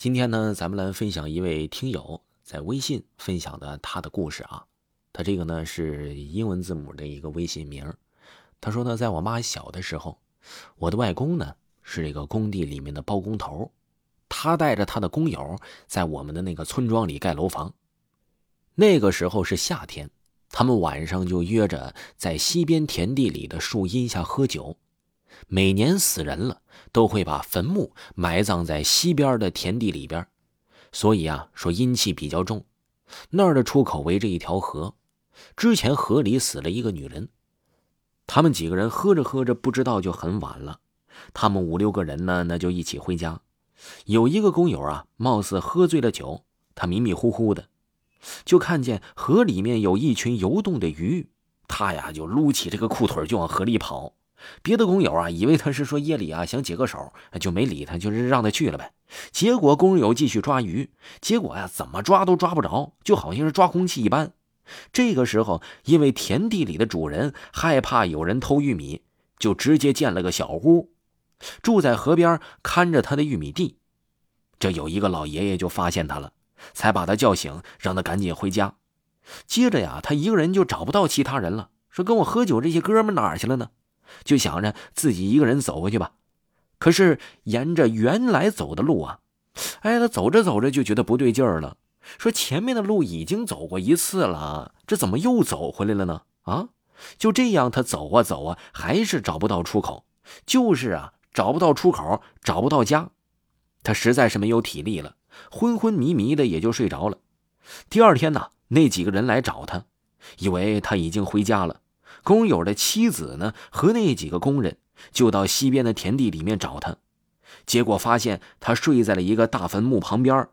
今天呢，咱们来分享一位听友在微信分享的他的故事啊。他这个呢是英文字母的一个微信名。他说呢，在我妈小的时候，我的外公呢是这个工地里面的包工头，他带着他的工友在我们的那个村庄里盖楼房。那个时候是夏天，他们晚上就约着在西边田地里的树荫下喝酒。每年死人了，都会把坟墓埋葬在西边的田地里边，所以啊，说阴气比较重。那儿的出口围着一条河，之前河里死了一个女人。他们几个人喝着喝着，不知道就很晚了。他们五六个人呢，那就一起回家。有一个工友啊，貌似喝醉了酒，他迷迷糊糊的，就看见河里面有一群游动的鱼，他呀就撸起这个裤腿就往河里跑。别的工友啊，以为他是说夜里啊想解个手，就没理他，就是让他去了呗。结果工友继续抓鱼，结果呀怎么抓都抓不着，就好像是抓空气一般。这个时候，因为田地里的主人害怕有人偷玉米，就直接建了个小屋，住在河边看着他的玉米地。这有一个老爷爷就发现他了，才把他叫醒，让他赶紧回家。接着呀，他一个人就找不到其他人了，说跟我喝酒这些哥们哪儿去了呢？就想着自己一个人走过去吧，可是沿着原来走的路啊，哎，他走着走着就觉得不对劲儿了，说前面的路已经走过一次了，这怎么又走回来了呢？啊，就这样，他走啊走啊，还是找不到出口，就是啊，找不到出口，找不到家，他实在是没有体力了，昏昏迷迷的也就睡着了。第二天呢，那几个人来找他，以为他已经回家了。工友的妻子呢，和那几个工人就到西边的田地里面找他，结果发现他睡在了一个大坟墓旁边。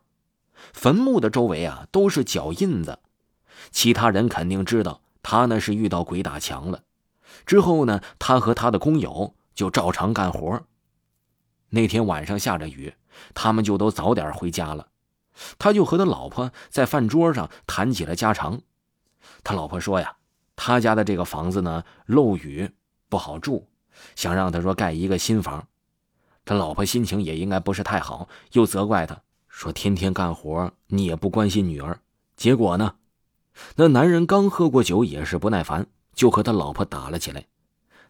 坟墓的周围啊都是脚印子，其他人肯定知道他那是遇到鬼打墙了。之后呢，他和他的工友就照常干活。那天晚上下着雨，他们就都早点回家了。他就和他老婆在饭桌上谈起了家常。他老婆说呀。他家的这个房子呢，漏雨不好住，想让他说盖一个新房。他老婆心情也应该不是太好，又责怪他说：“天天干活，你也不关心女儿。”结果呢，那男人刚喝过酒，也是不耐烦，就和他老婆打了起来。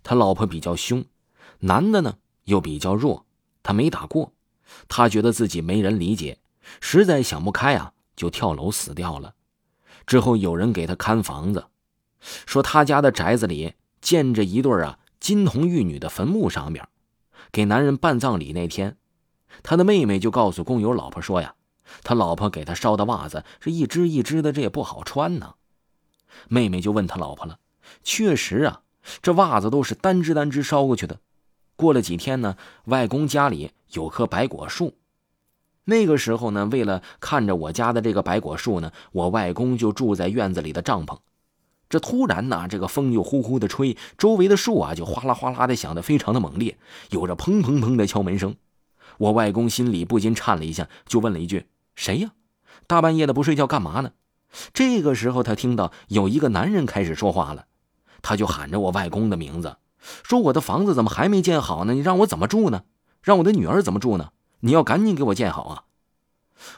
他老婆比较凶，男的呢又比较弱，他没打过，他觉得自己没人理解，实在想不开啊，就跳楼死掉了。之后有人给他看房子。说他家的宅子里建着一对啊金童玉女的坟墓，上面给男人办葬礼那天，他的妹妹就告诉工友老婆说呀，他老婆给他烧的袜子是一只一只的，这也不好穿呢。妹妹就问他老婆了，确实啊，这袜子都是单只单只烧过去的。过了几天呢，外公家里有棵白果树，那个时候呢，为了看着我家的这个白果树呢，我外公就住在院子里的帐篷。这突然呢，这个风就呼呼的吹，周围的树啊就哗啦哗啦的响得非常的猛烈，有着砰砰砰的敲门声。我外公心里不禁颤了一下，就问了一句：“谁呀？大半夜的不睡觉干嘛呢？”这个时候，他听到有一个男人开始说话了，他就喊着我外公的名字，说：“我的房子怎么还没建好呢？你让我怎么住呢？让我的女儿怎么住呢？你要赶紧给我建好啊！”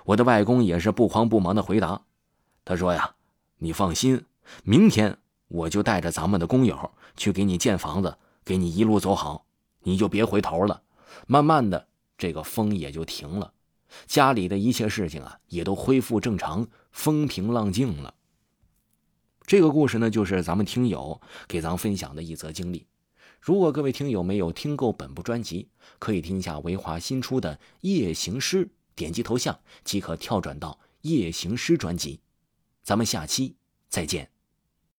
我的外公也是不慌不忙的回答：“他说呀，你放心。”明天我就带着咱们的工友去给你建房子，给你一路走好，你就别回头了。慢慢的，这个风也就停了，家里的一切事情啊也都恢复正常，风平浪静了。这个故事呢，就是咱们听友给咱分享的一则经历。如果各位听友没有听够本部专辑，可以听一下维华新出的《夜行诗》，点击头像即可跳转到《夜行诗》专辑。咱们下期再见。